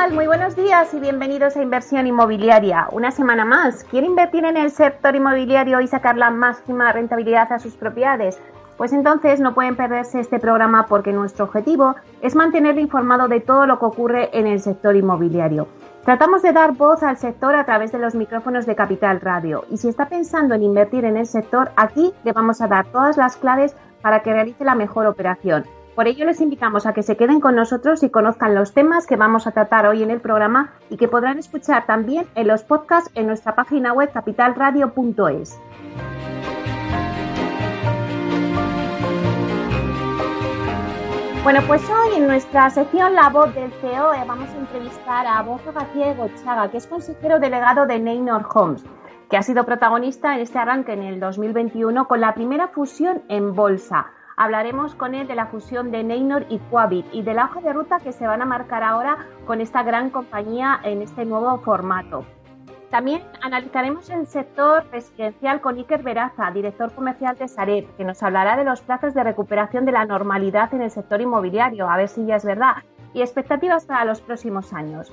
Tal? Muy buenos días y bienvenidos a Inversión Inmobiliaria. Una semana más. ¿Quiere invertir en el sector inmobiliario y sacar la máxima rentabilidad a sus propiedades? Pues entonces no pueden perderse este programa porque nuestro objetivo es mantenerle informado de todo lo que ocurre en el sector inmobiliario. Tratamos de dar voz al sector a través de los micrófonos de Capital Radio y si está pensando en invertir en el sector, aquí le vamos a dar todas las claves para que realice la mejor operación. Por ello les invitamos a que se queden con nosotros y conozcan los temas que vamos a tratar hoy en el programa y que podrán escuchar también en los podcasts en nuestra página web capitalradio.es. Bueno, pues hoy en nuestra sección La Voz del CEO vamos a entrevistar a Borja García Gochaga, que es consejero delegado de Neynor Homes, que ha sido protagonista en este arranque en el 2021 con la primera fusión en bolsa. Hablaremos con él de la fusión de Neynor y Quabit y de la hoja de ruta que se van a marcar ahora con esta gran compañía en este nuevo formato. También analizaremos el sector residencial con Iker Veraza, director comercial de Sareb, que nos hablará de los plazos de recuperación de la normalidad en el sector inmobiliario, a ver si ya es verdad, y expectativas para los próximos años.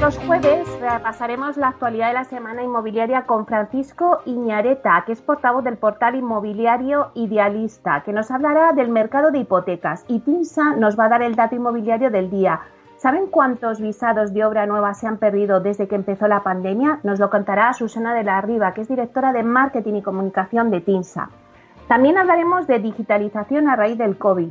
Los jueves repasaremos la actualidad de la semana inmobiliaria con Francisco Iñareta, que es portavoz del portal inmobiliario Idealista, que nos hablará del mercado de hipotecas. Y Pinsa nos va a dar el dato inmobiliario del día. ¿Saben cuántos visados de obra nueva se han perdido desde que empezó la pandemia? Nos lo contará Susana de la Riva, que es directora de Marketing y Comunicación de TINSA. También hablaremos de digitalización a raíz del COVID.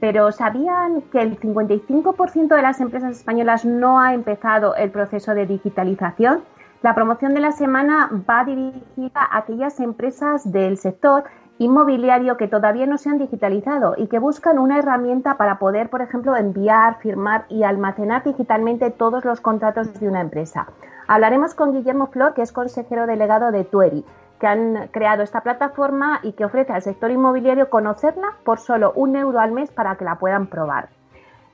Pero ¿sabían que el 55% de las empresas españolas no ha empezado el proceso de digitalización? La promoción de la semana va dirigida a aquellas empresas del sector inmobiliario que todavía no se han digitalizado y que buscan una herramienta para poder, por ejemplo, enviar, firmar y almacenar digitalmente todos los contratos de una empresa. Hablaremos con Guillermo Flor, que es consejero delegado de Tueri que han creado esta plataforma y que ofrece al sector inmobiliario conocerla por solo un euro al mes para que la puedan probar.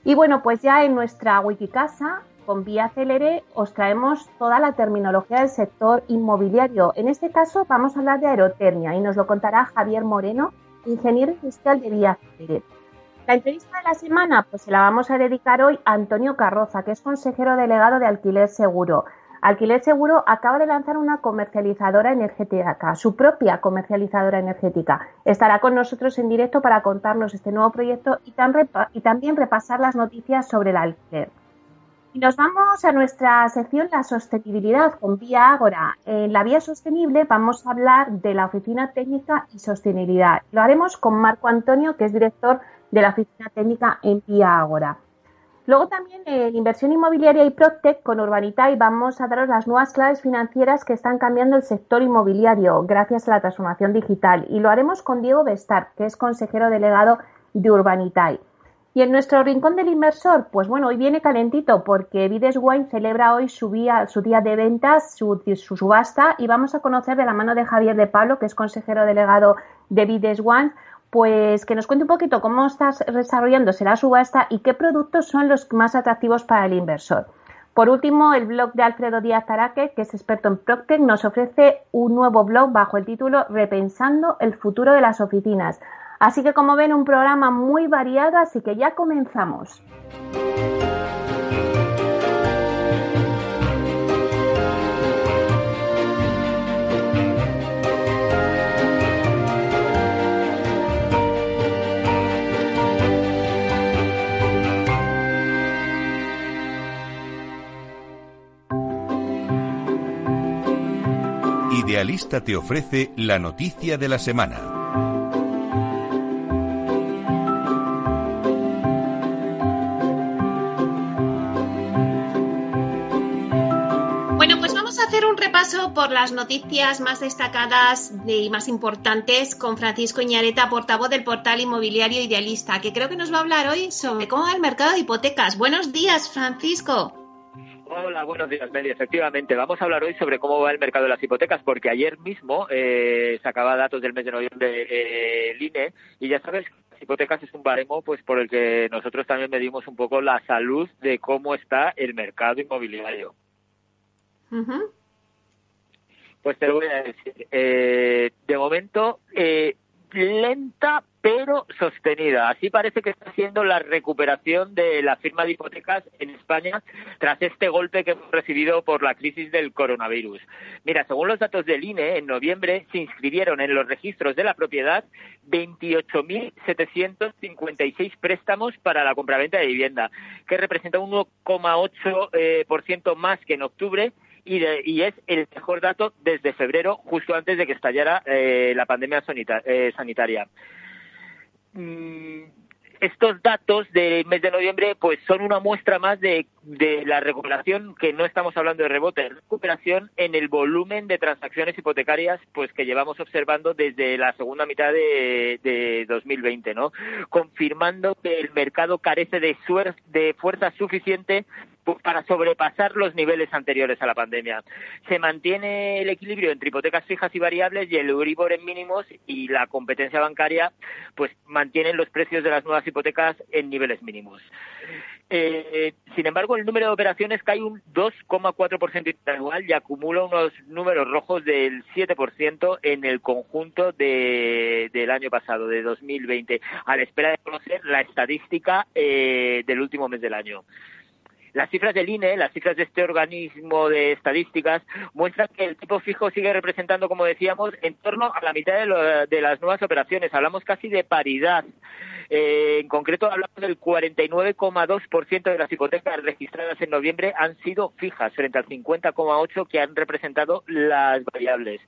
Y bueno, pues ya en nuestra Wikicasa, con Vía Celere, os traemos toda la terminología del sector inmobiliario. En este caso vamos a hablar de aerotermia y nos lo contará Javier Moreno, ingeniero industrial de Vía Celere. La entrevista de la semana pues se la vamos a dedicar hoy a Antonio Carroza, que es consejero delegado de Alquiler Seguro. Alquiler Seguro acaba de lanzar una comercializadora energética, su propia comercializadora energética. Estará con nosotros en directo para contarnos este nuevo proyecto y, también repasar las noticias sobre el alquiler. Y nos vamos a nuestra sección La sostenibilidad con Vía Ágora. En la vía sostenible vamos a hablar de la Oficina Técnica y Sostenibilidad. Lo haremos con Marco Antonio, que es director de la Oficina Técnica en Vía Ágora. Luego también en inversión inmobiliaria y Proctec con Urbanita y vamos a daros las nuevas claves financieras que están cambiando el sector inmobiliario gracias a la transformación digital. Y lo haremos con Diego Bestar, que es consejero delegado de Urbanitay. Y en nuestro rincón del inversor, pues bueno, hoy viene calentito porque Vides celebra hoy su día, su día de ventas, su, su, subasta y vamos a conocer de la mano de Javier de Pablo, que es consejero delegado de Vides Wine, pues que nos cuente un poquito cómo está desarrollándose la subasta y qué productos son los más atractivos para el inversor. Por último, el blog de Alfredo Díaz Araque, que es experto en Procter, nos ofrece un nuevo blog bajo el título Repensando el futuro de las oficinas. Así que como ven, un programa muy variado, así que ya comenzamos. Idealista te ofrece la noticia de la semana. Bueno, pues vamos a hacer un repaso por las noticias más destacadas y más importantes con Francisco Iñareta, portavoz del portal inmobiliario Idealista, que creo que nos va a hablar hoy sobre cómo va el mercado de hipotecas. Buenos días, Francisco. Hola, buenos días, Meli. Efectivamente, vamos a hablar hoy sobre cómo va el mercado de las hipotecas, porque ayer mismo eh, sacaba datos del mes de noviembre eh, el INE y ya sabes las hipotecas es un baremo pues por el que nosotros también medimos un poco la salud de cómo está el mercado inmobiliario. Pues te lo voy a decir. Eh, de momento, eh, lenta pero sostenida. Así parece que está siendo la recuperación de la firma de hipotecas en España tras este golpe que hemos recibido por la crisis del coronavirus. Mira, según los datos del INE, en noviembre se inscribieron en los registros de la propiedad 28.756 préstamos para la compraventa de vivienda, que representa un 1,8% eh, más que en octubre y, es el mejor dato desde febrero, justo antes de que estallara eh, la pandemia eh, sanitaria. Mm, estos datos del mes de noviembre pues son una muestra más de, la recuperación, que no estamos hablando de rebote, recuperación en el volumen de transacciones hipotecarias pues que llevamos observando desde la segunda mitad de, de 2020, ¿no? Confirmando que el mercado carece de, de fuerza suficiente para sobrepasar los niveles anteriores a la pandemia. Se mantiene el equilibrio entre hipotecas fijas y variables y el Euribor en mínimos y la competencia bancaria pues mantienen los precios de las nuevas hipotecas en niveles mínimos. Eh, sin embargo, el número de operaciones cae un 2,4% anual y acumula unos números rojos del 7% en el conjunto del año pasado, de 2020, a la espera de conocer la estadística eh, del último mes del año. Las cifras del INE, las cifras de este organismo de estadísticas, muestran que el tipo fijo sigue representando, como decíamos, en torno a la mitad de, las nuevas operaciones. Hablamos casi de paridad. Eh, en concreto, hablamos del 49,2% de las hipotecas registradas en noviembre han sido fijas, frente al 50,8% que han representado las variables.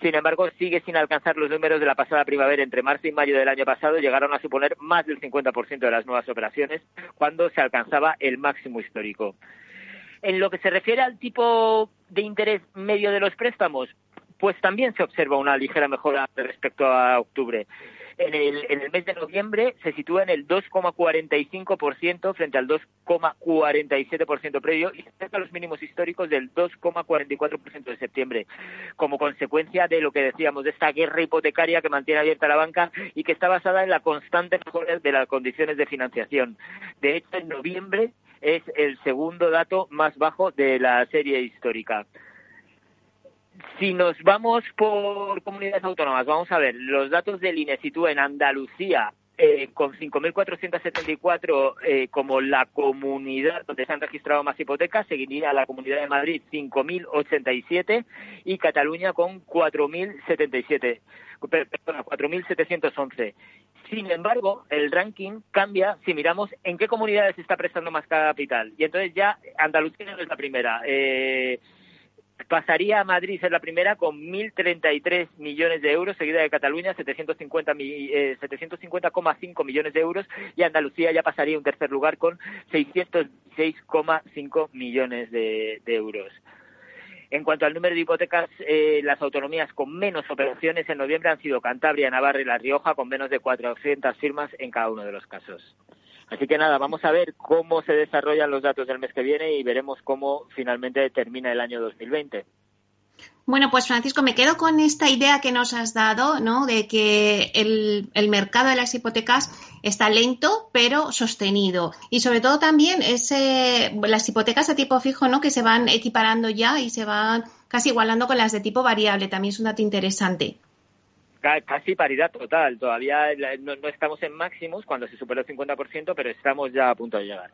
Sin embargo, sigue sin alcanzar los números de la pasada primavera. Entre marzo y mayo del año pasado llegaron a suponer más del 50% de las nuevas operaciones, cuando se alcanzaba el máximo histórico. En lo que se refiere al tipo de interés medio de los préstamos, pues también se observa una ligera mejora respecto a octubre en el, en el mes de noviembre se sitúa en el 2,45% frente al 2,47% previo y cerca a los mínimos históricos del 2,44% de septiembre, como consecuencia de lo que decíamos, de esta guerra hipotecaria que mantiene abierta la banca y que está basada en la constante mejora de las condiciones de financiación. De hecho, en noviembre es el segundo dato más bajo de la serie histórica. Si nos vamos por comunidades autónomas, vamos a ver, los datos del INE sitúan en Andalucía eh, con 5.474 eh, como la comunidad donde se han registrado más hipotecas, seguiría la Comunidad de Madrid 5.087 y Cataluña con 4.077, perdona, 4.711. Sin embargo, el ranking cambia si miramos en qué comunidades está prestando más capital. Y entonces ya Andalucía no es la primera. Eh, Pasaría a Madrid ser la primera con 1.033 millones de euros, seguida de Cataluña 750 eh, 750,5 millones de euros y Andalucía ya pasaría un tercer lugar con 606,5 millones de, euros. En cuanto al número de hipotecas, eh, las autonomías con menos operaciones en noviembre han sido Cantabria, Navarra y La Rioja, con menos de 400 firmas en cada uno de los casos. Así que nada, vamos a ver cómo se desarrollan los datos del mes que viene y veremos cómo finalmente termina el año 2020. Bueno, pues Francisco, me quedo con esta idea que nos has dado, ¿no? De que el, mercado de las hipotecas está lento, pero sostenido. Y sobre todo también ese, las hipotecas de tipo fijo, ¿no? Que se van equiparando ya y se van casi igualando con las de tipo variable. También es un dato interesante casi paridad total. Todavía no, estamos en máximos cuando se superó el 50%, pero estamos ya a punto de llegar.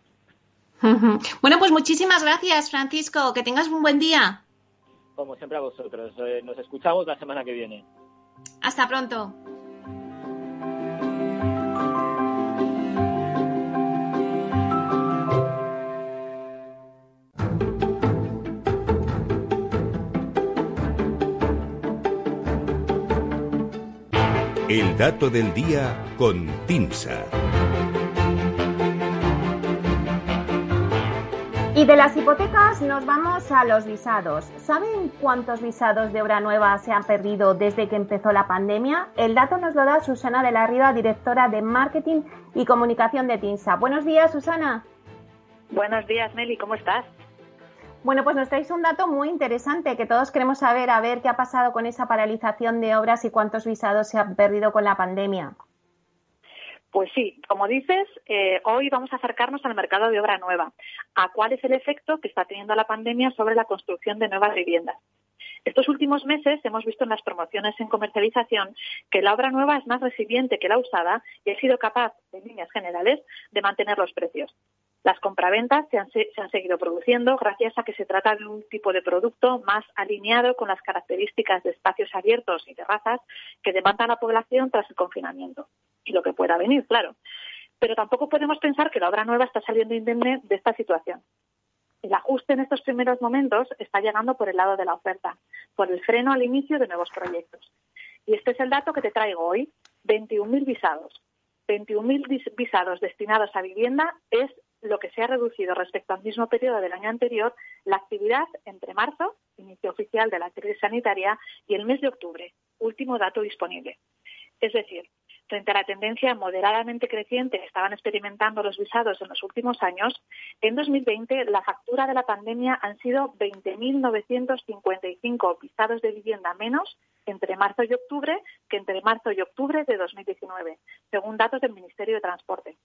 Bueno, pues muchísimas gracias, Francisco. Que tengas un buen día. Como siempre a vosotros. Eh, nos escuchamos la semana que viene. Hasta pronto. El dato del día con Tinsa. Y de las hipotecas nos vamos a los visados. ¿Saben cuántos visados de obra nueva se han perdido desde que empezó la pandemia? El dato nos lo da Susana de la Riva, directora de Marketing y Comunicación de TINSA. Buenos días, Susana. Buenos días, Meli, ¿cómo estás? Bueno, pues nos traéis un dato muy interesante que todos queremos saber, a ver qué ha pasado con esa paralización de obras y cuántos visados se han perdido con la pandemia. Pues sí, como dices, eh, hoy vamos a acercarnos al mercado de obra nueva, a cuál es el efecto que está teniendo la pandemia sobre la construcción de nuevas viviendas. Estos últimos meses hemos visto en las promociones en comercialización que la obra nueva es más resiliente que la usada y ha sido capaz, en líneas generales, de mantener los precios. Las compraventas se han, se han, seguido produciendo gracias a que se trata de un tipo de producto más alineado con las características de espacios abiertos y terrazas que demanda la población tras el confinamiento y lo que pueda venir, claro. Pero tampoco podemos pensar que la obra nueva está saliendo indemne de esta situación. El ajuste en estos primeros momentos está llegando por el lado de la oferta, por el freno al inicio de nuevos proyectos. Y este es el dato que te traigo hoy, 21.000 visados. 21.000 visados destinados a vivienda es lo que se ha reducido respecto al mismo periodo del año anterior la actividad entre marzo, inicio oficial de la crisis sanitaria, y el mes de octubre, último dato disponible. Es decir, frente a la tendencia moderadamente creciente que estaban experimentando los visados en los últimos años, en 2020 la factura de la pandemia han sido 20.955 visados de vivienda menos entre marzo y octubre que entre marzo y octubre de 2019, según datos del Ministerio de Transporte.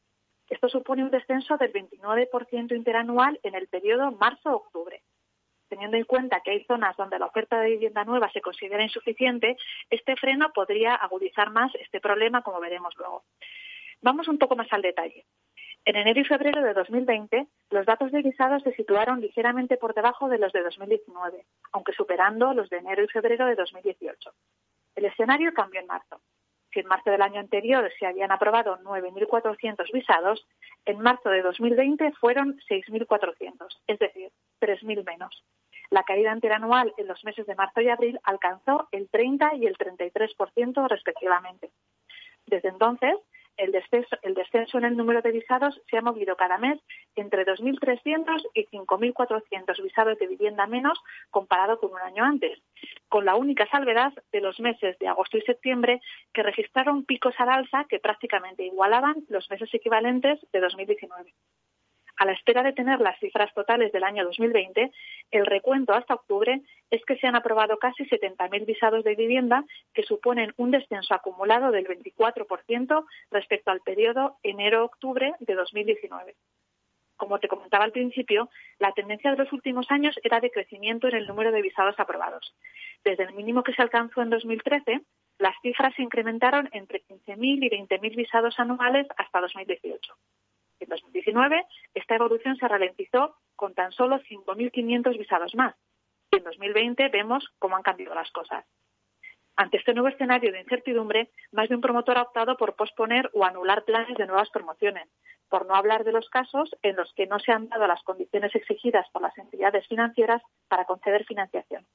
Esto supone un descenso del 29% interanual en el periodo marzo-octubre teniendo en cuenta que hay zonas donde la oferta de vivienda nueva se considera insuficiente, este freno podría agudizar más este problema, como veremos luego. Vamos un poco más al detalle. En enero y febrero de 2020, los datos de visados se situaron ligeramente por debajo de los de 2019, aunque superando los de enero y febrero de 2018. El escenario cambió en marzo. Si en marzo del año anterior se habían aprobado 9.400 visados, en marzo de 2020 fueron 6.400, es decir, 3.000 menos. La caída interanual en los meses de marzo y abril alcanzó el 30 y el 33% respectivamente. Desde entonces, el descenso, en el número de visados se ha movido cada mes entre 2.300 y 5.400 visados de vivienda menos comparado con un año antes, con la única salvedad de los meses de agosto y septiembre que registraron picos al alza que prácticamente igualaban los meses equivalentes de 2019 a la espera de tener las cifras totales del año 2020, el recuento hasta octubre es que se han aprobado casi 70.000 visados de vivienda, que suponen un descenso acumulado del 24% respecto al periodo enero-octubre de 2019. Como te comentaba al principio, la tendencia de los últimos años era de crecimiento en el número de visados aprobados. Desde el mínimo que se alcanzó en 2013, las cifras se incrementaron entre 15.000 y 20.000 visados anuales hasta 2018. En 2019, esta evolución se ralentizó con tan solo 5.500 visados más. Y en 2020 vemos cómo han cambiado las cosas. Ante este nuevo escenario de incertidumbre, más de un promotor ha optado por posponer o anular planes de nuevas promociones, por no hablar de los casos en los que no se han dado las condiciones exigidas por las entidades financieras para conceder financiación.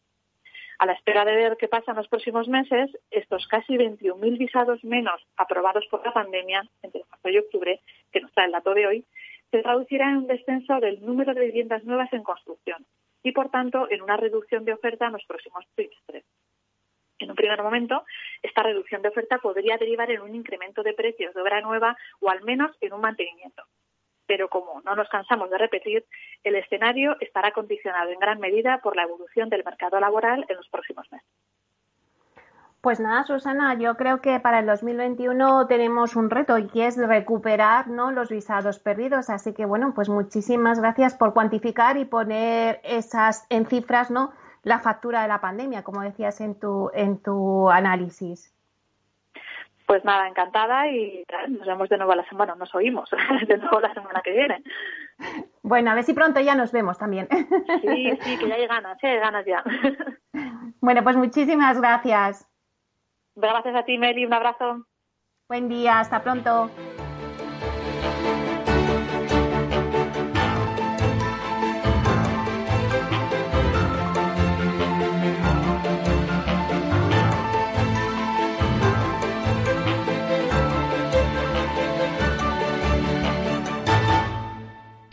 A la espera de ver qué pasa en los próximos meses, estos casi 21.000 visados menos aprobados por la pandemia entre marzo y octubre, que nos trae el dato de hoy, se traducirá en un descenso del número de viviendas nuevas en construcción y, por tanto, en una reducción de oferta en los próximos trimestres. En un primer momento, esta reducción de oferta podría derivar en un incremento de precios de obra nueva o al menos en un mantenimiento pero como no nos cansamos de repetir, el escenario estará condicionado en gran medida por la evolución del mercado laboral en los próximos meses. Pues nada, Susana, yo creo que para el 2021 tenemos un reto y que es recuperar ¿no? los visados perdidos. Así que bueno, pues muchísimas gracias por cuantificar y poner esas en cifras, ¿no? La factura de la pandemia, como decías en tu, en tu análisis. Pues nada, encantada y nos vemos de nuevo la semana, nos oímos de nuevo la semana que viene. Bueno, a ver si pronto ya nos vemos también. Sí, sí, que ya hay ganas, ¿eh? hay ganas ya. Bueno, pues muchísimas gracias. Gracias a ti, Meli, un abrazo. Buen día, hasta pronto.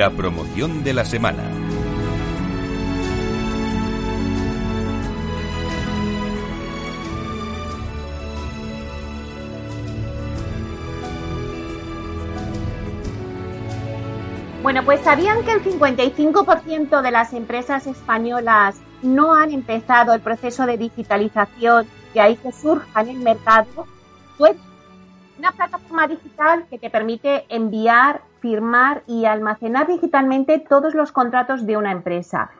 La promoción de la semana. Bueno, pues ¿sabían que el 55% de las empresas españolas no han empezado el proceso de digitalización y ahí que surja en el mercado? Pues una plataforma digital que te permite enviar, firmar y almacenar digitalmente todos los contratos de una empresa.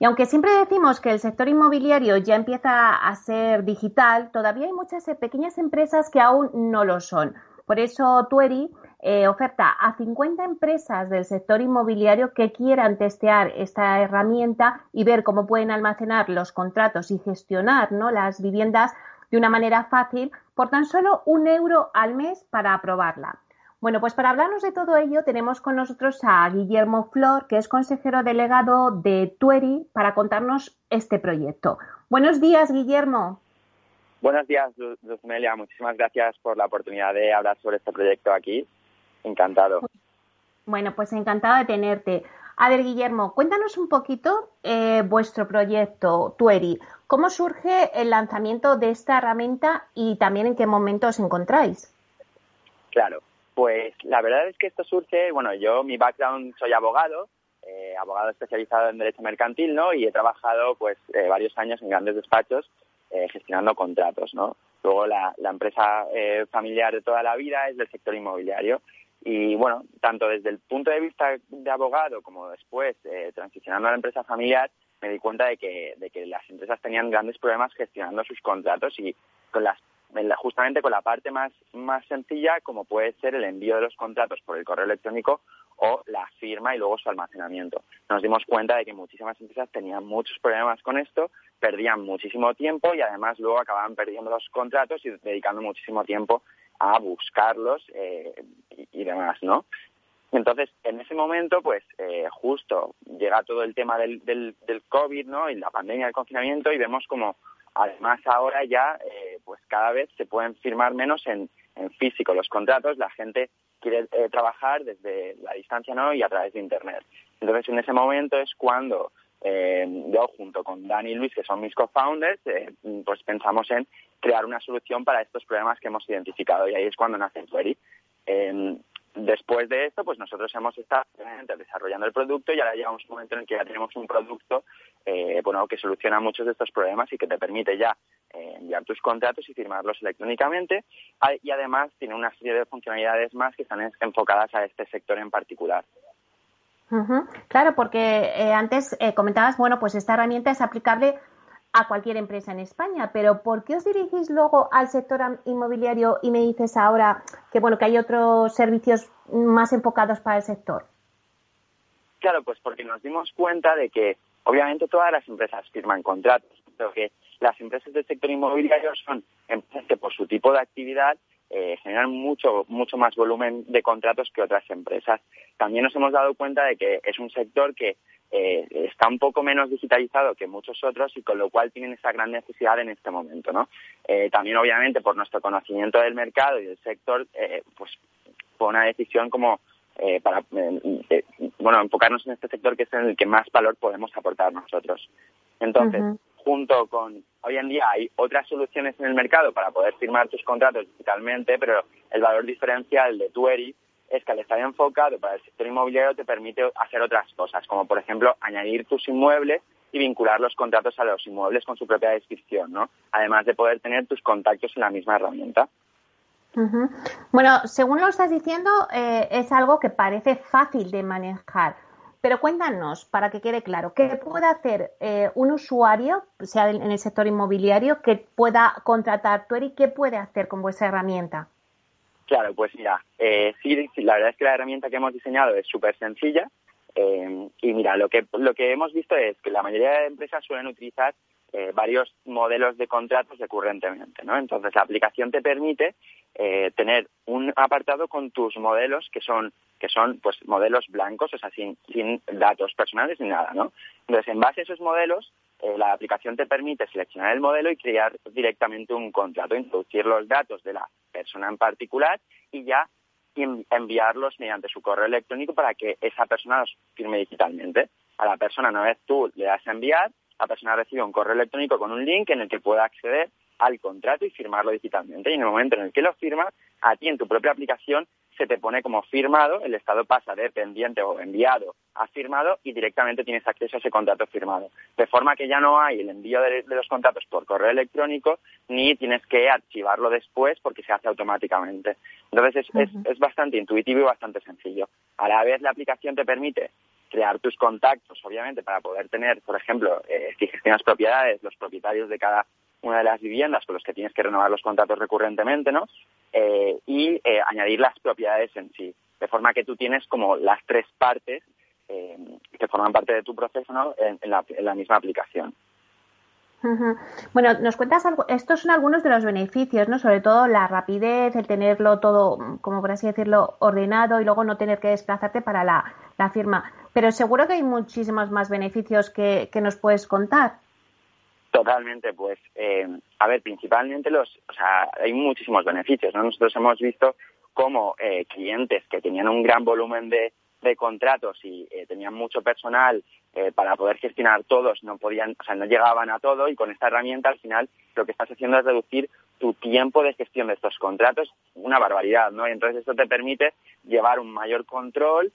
Y aunque siempre decimos que el sector inmobiliario ya empieza a ser digital, todavía hay muchas pequeñas empresas que aún no lo son. Por eso Tueri eh, oferta a 50 empresas del sector inmobiliario que quieran testear esta herramienta y ver cómo pueden almacenar los contratos y gestionar ¿no? las viviendas de una manera fácil por tan solo un euro al mes para aprobarla. Bueno, pues para hablarnos de todo ello tenemos con nosotros a Guillermo Flor, que es consejero delegado de Tueri, para contarnos este proyecto. Buenos días, Guillermo. Buenos días, Luzmelia. Muchísimas gracias por la oportunidad de hablar sobre este proyecto aquí. Encantado. Bueno, pues encantado de tenerte. A ver, Guillermo, cuéntanos un poquito eh, vuestro proyecto, Tueri. ¿Cómo surge el lanzamiento de esta herramienta y también en qué momento os encontráis? Claro, pues la verdad es que esto surge, bueno, yo mi background soy abogado, eh, abogado especializado en derecho mercantil, ¿no? Y he trabajado pues eh, varios años en grandes despachos gestionando contratos, ¿no? Luego la empresa familiar de toda la vida es del sector inmobiliario y bueno, tanto desde el punto de vista de abogado como después, eh, transicionando a la empresa familiar, me di cuenta de que, de que las empresas tenían grandes problemas gestionando sus contratos y con las justamente con la parte más, más sencilla, como puede ser el envío de los contratos por el correo electrónico o la firma y luego su almacenamiento. Nos dimos cuenta de que muchísimas empresas tenían muchos problemas con esto, perdían muchísimo tiempo y además luego acababan perdiendo los contratos y dedicando muchísimo tiempo a buscarlos eh, y, demás, ¿no? Entonces, en ese momento, pues eh, justo llega todo el tema del, del, del, COVID, ¿no? Y la pandemia, el confinamiento, y vemos como además ahora ya, eh, pues cada vez se pueden firmar menos en, en físico los contratos, la gente quiere trabajar desde la distancia, ¿no? Y a través de Internet. Entonces, en ese momento es cuando eh, yo junto con Dani y Luis, que son mis co-founders, eh, pues pensamos en crear una solución para estos problemas que hemos identificado y ahí es cuando nace Tueri. Eh, después de esto, pues nosotros hemos estado desarrollando el producto y ahora llegamos un momento en el que ya tenemos un producto eh, bueno, que soluciona muchos de estos problemas y que te permite ya enviar tus contratos y firmarlos electrónicamente ah, y además tiene una serie de funcionalidades más que están enfocadas a este sector en particular. Claro, porque eh, antes eh, comentabas, bueno, pues esta herramienta es aplicable a cualquier empresa en España, pero ¿por qué os dirigís luego al sector inmobiliario y me dices ahora que bueno que hay otros servicios más enfocados para el sector? Claro, pues porque nos dimos cuenta de que obviamente todas las empresas firman contratos, pero que las empresas del sector inmobiliario son empresas que por su tipo de actividad eh, generan mucho, mucho más volumen de contratos que otras empresas. También nos hemos dado cuenta de que es un sector que eh, está un poco menos digitalizado que muchos otros y con lo cual tienen esa gran necesidad en este momento, ¿no? Eh, también, obviamente, por nuestro conocimiento del mercado y del sector, pues fue una decisión como para bueno enfocarnos en este sector que es en el que más valor podemos aportar nosotros. Entonces, junto con hoy en día hay otras soluciones en el mercado para poder firmar tus contratos digitalmente, pero el valor diferencial de Tueri es que al estar enfocado para el sector inmobiliario te permite hacer otras cosas, como por ejemplo añadir tus inmuebles y vincular los contratos a los inmuebles con su propia descripción, ¿no? Además de poder tener tus contactos en la misma herramienta. Bueno, según lo estás diciendo, eh, es algo que parece fácil de manejar. Pero cuéntanos, para que quede claro, ¿qué puede hacer eh, un usuario, sea en el sector inmobiliario, que pueda contratar Tueri? ¿Qué puede hacer con vuestra herramienta? Claro, pues mira, eh, sí, la verdad es que la herramienta que hemos diseñado es súper sencilla. Eh, y mira, lo que, lo que hemos visto es que la mayoría de empresas suelen utilizar eh, varios modelos de contratos recurrentemente, ¿no? Entonces la aplicación te permite eh, tener un apartado con tus modelos que son que son pues modelos blancos, o sea, sin, sin datos personales ni nada, ¿no? Entonces, en base a esos modelos, eh, la aplicación te permite seleccionar el modelo y crear directamente un contrato, introducir los datos de la persona en particular y ya enviarlos mediante su correo electrónico para que esa persona los firme digitalmente. A la persona, una vez tú le das a enviar, la persona recibe un correo electrónico con un link en el que pueda acceder al contrato y firmarlo digitalmente. Y en el momento en el que lo firma, a ti en tu propia aplicación se te pone como firmado, el estado pasa de pendiente o enviado a firmado y directamente tienes acceso a ese contrato firmado. De forma que ya no hay el envío de, los contratos por correo electrónico ni tienes que archivarlo después porque se hace automáticamente. Entonces es, es, bastante intuitivo y bastante sencillo. A la vez la aplicación te permite crear tus contactos, obviamente, para poder tener, por ejemplo, eh, si gestionas propiedades, los propietarios de cada una de las viviendas con los que tienes que renovar los contratos recurrentemente, ¿no? Eh, y eh, añadir las propiedades en sí, de forma que tú tienes como las tres partes eh, que forman parte de tu proceso ¿no? en, la, misma aplicación. Bueno, nos cuentas algo, estos son algunos de los beneficios, ¿no? Sobre todo la rapidez, el tenerlo todo, como por así decirlo, ordenado y luego no tener que desplazarte para la, firma. Pero seguro que hay muchísimos más beneficios que nos puedes contar. Totalmente, pues, eh, a ver, principalmente los, o sea, hay muchísimos beneficios, ¿no? Nosotros hemos visto cómo eh, clientes que tenían un gran volumen de, de contratos y eh, tenían mucho personal para poder gestionar todos, no podían, o sea, no llegaban a todo y con esta herramienta al final lo que estás haciendo es reducir tu tiempo de gestión de estos contratos, una barbaridad, ¿no? Y entonces esto te permite llevar un mayor control,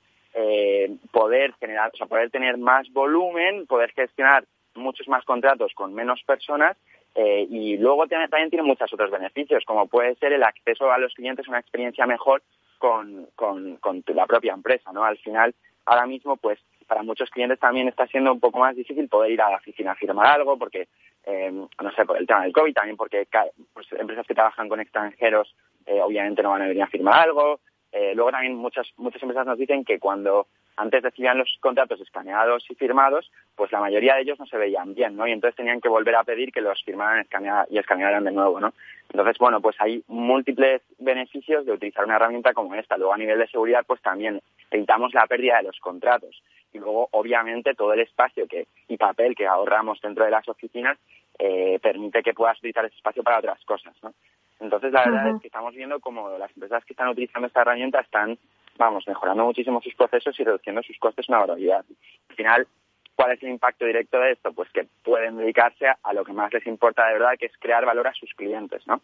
poder generar, o sea, poder tener más volumen, poder gestionar muchos más contratos con menos personas eh, y luego también tiene muchos otros beneficios, como puede ser el acceso a los clientes una experiencia mejor con, con, la propia empresa, ¿no? Al final, ahora mismo, pues, para muchos clientes también está siendo un poco más difícil poder ir a la oficina a firmar algo, porque, eh, no sé, por el tema del COVID, también porque pues, empresas que trabajan con extranjeros eh, obviamente no van a venir a firmar algo. luego también muchas, muchas empresas nos dicen que cuando antes recibían los contratos escaneados y firmados, pues la mayoría de ellos no se veían bien, ¿no? Y entonces tenían que volver a pedir que los firmaran y escanearan de nuevo, ¿no? Entonces, bueno, pues hay múltiples beneficios de utilizar una herramienta como esta. Luego, a nivel de seguridad, pues también evitamos la pérdida de los contratos. Y luego, obviamente, todo el espacio que, y papel que ahorramos dentro de las oficinas eh, permite que puedas utilizar ese espacio para otras cosas, ¿no? Entonces, la verdad es que estamos viendo como las empresas que están utilizando esta herramienta están vamos, mejorando muchísimo sus procesos y reduciendo sus costes una barbaridad. Al final, ¿cuál es el impacto directo de esto? Pues que pueden dedicarse a lo que más les importa de verdad, que es crear valor a sus clientes, ¿no?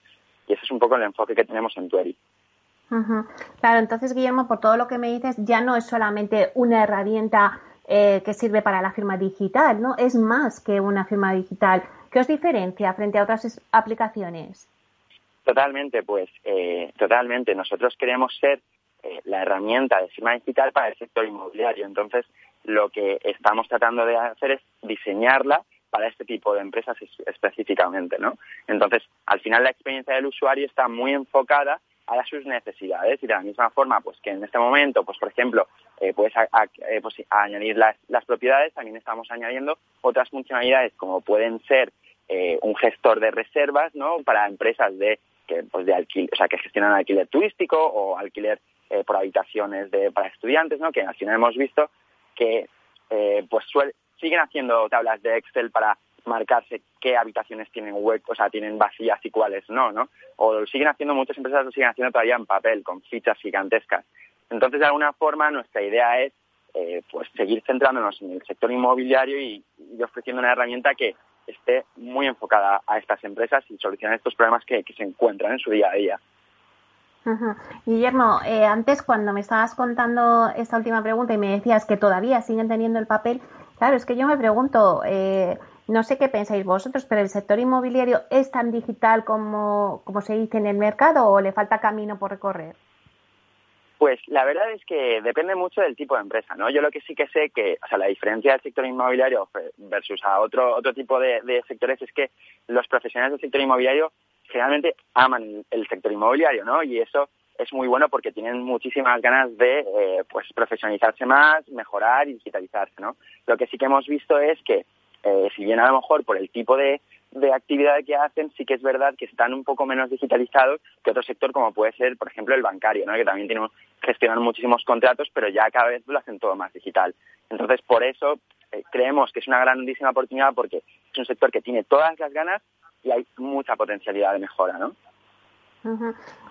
Y ese es un poco el enfoque que tenemos en Tueri. Claro, entonces, Guillermo, por todo lo que me dices, ya no es solamente una herramienta eh, que sirve para la firma digital, ¿no? Es más que una firma digital. ¿Qué os diferencia frente a otras aplicaciones? Totalmente, pues, eh, totalmente. Nosotros queremos ser eh, la herramienta de firma digital para el sector inmobiliario. Entonces, lo que estamos tratando de hacer es diseñarla para este tipo de empresas específicamente, ¿no? Entonces, al final la experiencia del usuario está muy enfocada a sus necesidades y de la misma forma, pues que en este momento, pues por ejemplo, eh, puedes eh, pues, añadir las, las, propiedades, también estamos añadiendo otras funcionalidades como pueden ser un gestor de reservas, ¿no? Para empresas de que pues de alquiler, o sea, que gestionan alquiler turístico o alquiler eh, por habitaciones de, para estudiantes, ¿no? que al final hemos visto que eh, pues siguen haciendo tablas de Excel para marcarse qué habitaciones tienen huecos, o sea, tienen vacías y cuáles no, ¿no? O lo siguen haciendo, muchas empresas lo siguen haciendo todavía en papel, con fichas gigantescas. Entonces, de alguna forma, nuestra idea es eh, pues seguir centrándonos en el sector inmobiliario y, ofreciendo una herramienta que, esté muy enfocada a estas empresas y solucionar estos problemas que, se encuentran en su día a día. Guillermo, eh, antes cuando me estabas contando esta última pregunta y me decías que todavía siguen teniendo el papel, claro, es que yo me pregunto, eh, no sé qué pensáis vosotros, pero el sector inmobiliario es tan digital como, como se dice en el mercado o le falta camino por recorrer? Pues la verdad es que depende mucho del tipo de empresa, ¿no? Yo lo que sí que sé que, o sea, la diferencia del sector inmobiliario versus a otro otro tipo de, sectores es que los profesionales del sector inmobiliario generalmente aman el sector inmobiliario, ¿no? Y eso es muy bueno porque tienen muchísimas ganas de, eh, pues, profesionalizarse más, mejorar y digitalizarse, ¿no? Lo que sí que hemos visto es que, eh, si bien a lo mejor por el tipo de, de actividad que hacen, sí que es verdad que están un poco menos digitalizados que otro sector como puede ser, por ejemplo, el bancario, ¿no? que también tiene, gestionan muchísimos contratos, pero ya cada vez lo hacen todo más digital. Entonces, por eso eh, creemos que es una grandísima oportunidad porque es un sector que tiene todas las ganas y hay mucha potencialidad de mejora, ¿no?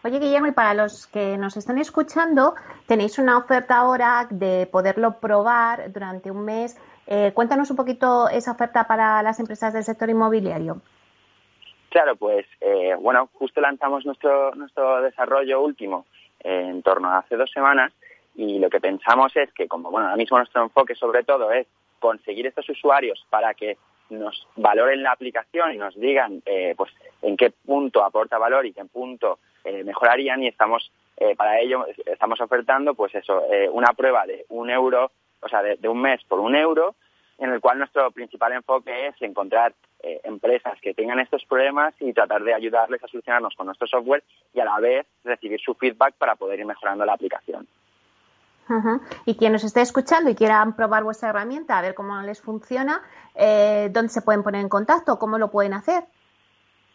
Oye, Guillermo, y para los que nos están escuchando, tenéis una oferta ahora de poderlo probar durante un mes eh, cuéntanos un poquito esa oferta para las empresas del sector inmobiliario. Claro, pues eh, bueno, justo lanzamos nuestro, nuestro desarrollo último en torno a hace dos semanas y lo que pensamos es que como bueno, ahora mismo nuestro enfoque sobre todo es conseguir estos usuarios para que nos valoren la aplicación y nos digan eh, pues en qué punto aporta valor y qué punto mejorarían y estamos para ello estamos ofertando pues eso una prueba de un euro o sea, de, un mes por un euro, en el cual nuestro principal enfoque es encontrar eh, empresas que tengan estos problemas y tratar de ayudarles a solucionarnos con nuestro software y a la vez recibir su feedback para poder ir mejorando la aplicación. Y quien nos esté escuchando y quieran probar vuestra herramienta, a ver cómo les funciona, eh, ¿dónde se pueden poner en contacto? ¿Cómo lo pueden hacer?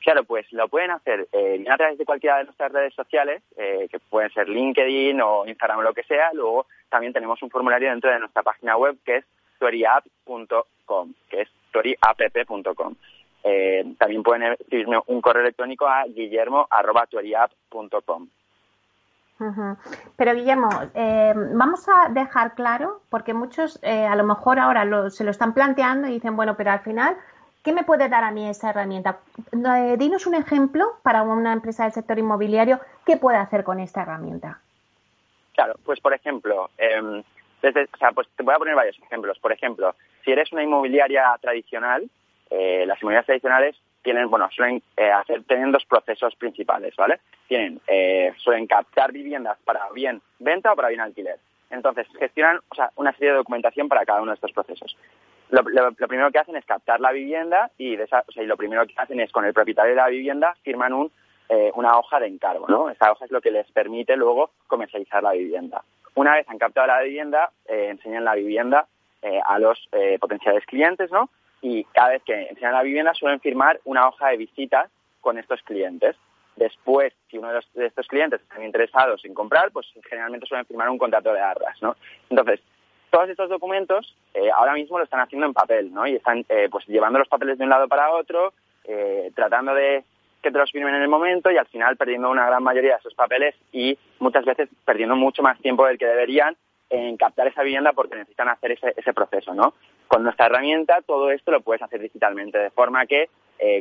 Claro, pues lo pueden hacer eh, a través de cualquiera de nuestras redes sociales, eh, que pueden ser LinkedIn o Instagram o lo que sea. Luego también tenemos un formulario dentro de nuestra página web que es tueriapp.com, que es tueriapp.com. Eh, también pueden escribirme un correo electrónico a Pero Guillermo, eh, vamos a dejar claro, porque muchos a lo mejor ahora se lo están planteando y dicen, bueno, pero al final ¿Qué me puede dar a mí esa herramienta? Eh, dinos un ejemplo para una empresa del sector inmobiliario, ¿qué puede hacer con esta herramienta? Claro, pues por ejemplo, em, desde, o sea, pues te voy a poner varios ejemplos. Por ejemplo, si eres una inmobiliaria tradicional, eh, las inmobiliarias tradicionales tienen, bueno, suelen eh, hacer, tienen dos procesos principales, ¿vale? Tienen, suelen captar viviendas para bien venta o para bien alquiler. Entonces, gestionan o sea, una serie de documentación para cada uno de estos procesos lo, primero que hacen es captar la vivienda y, lo primero que hacen es con el propietario de la vivienda firman un, eh, una hoja de encargo, ¿no? Esa hoja es lo que les permite luego comercializar la vivienda. Una vez han captado la vivienda, eh, enseñan la vivienda eh, a los potenciales clientes, ¿no? Y cada vez que enseñan la vivienda suelen firmar una hoja de visitas con estos clientes. Después, si uno de, de, estos clientes están interesados en comprar, pues generalmente suelen firmar un contrato de arras, ¿no? Entonces, todos estos documentos eh, ahora mismo lo están haciendo en papel, ¿no? Y están eh, pues llevando los papeles de un lado para otro, eh, tratando de que te los firmen en el momento y al final perdiendo una gran mayoría de esos papeles y muchas veces perdiendo mucho más tiempo del que deberían en captar esa vivienda porque necesitan hacer ese, ese proceso, ¿no? Con nuestra herramienta todo esto lo puedes hacer digitalmente, de forma que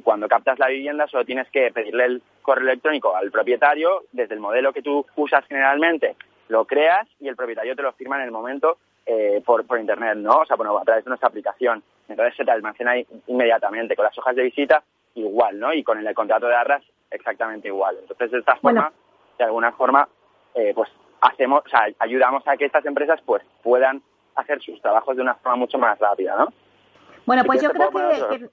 cuando captas la vivienda solo tienes que pedirle el correo electrónico al propietario desde el modelo que tú usas generalmente, lo creas y el propietario te lo firma en el momento eh, por, por internet, ¿no? O sea, bueno, a través de nuestra aplicación. Entonces se te almacena inmediatamente. Con las hojas de visita, igual, ¿no? Y con el, contrato de arras, exactamente igual. Entonces, de esta forma, de alguna forma, eh, pues hacemos, o sea, ayudamos a que estas empresas pues puedan hacer sus trabajos de una forma mucho más rápida, ¿no? Bueno, pues yo creo que,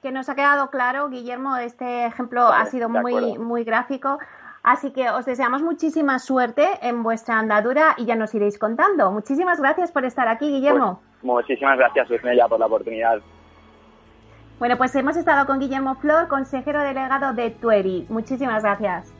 que, nos ha quedado claro, Guillermo, este ejemplo ha sido muy, muy gráfico. Así que os deseamos muchísima suerte en vuestra andadura y ya nos iréis contando. Muchísimas gracias por estar aquí, Guillermo. Pues, muchísimas gracias, Luismella, por la oportunidad. Bueno, pues hemos estado con Guillermo Flor, consejero delegado de Tueri. Muchísimas gracias.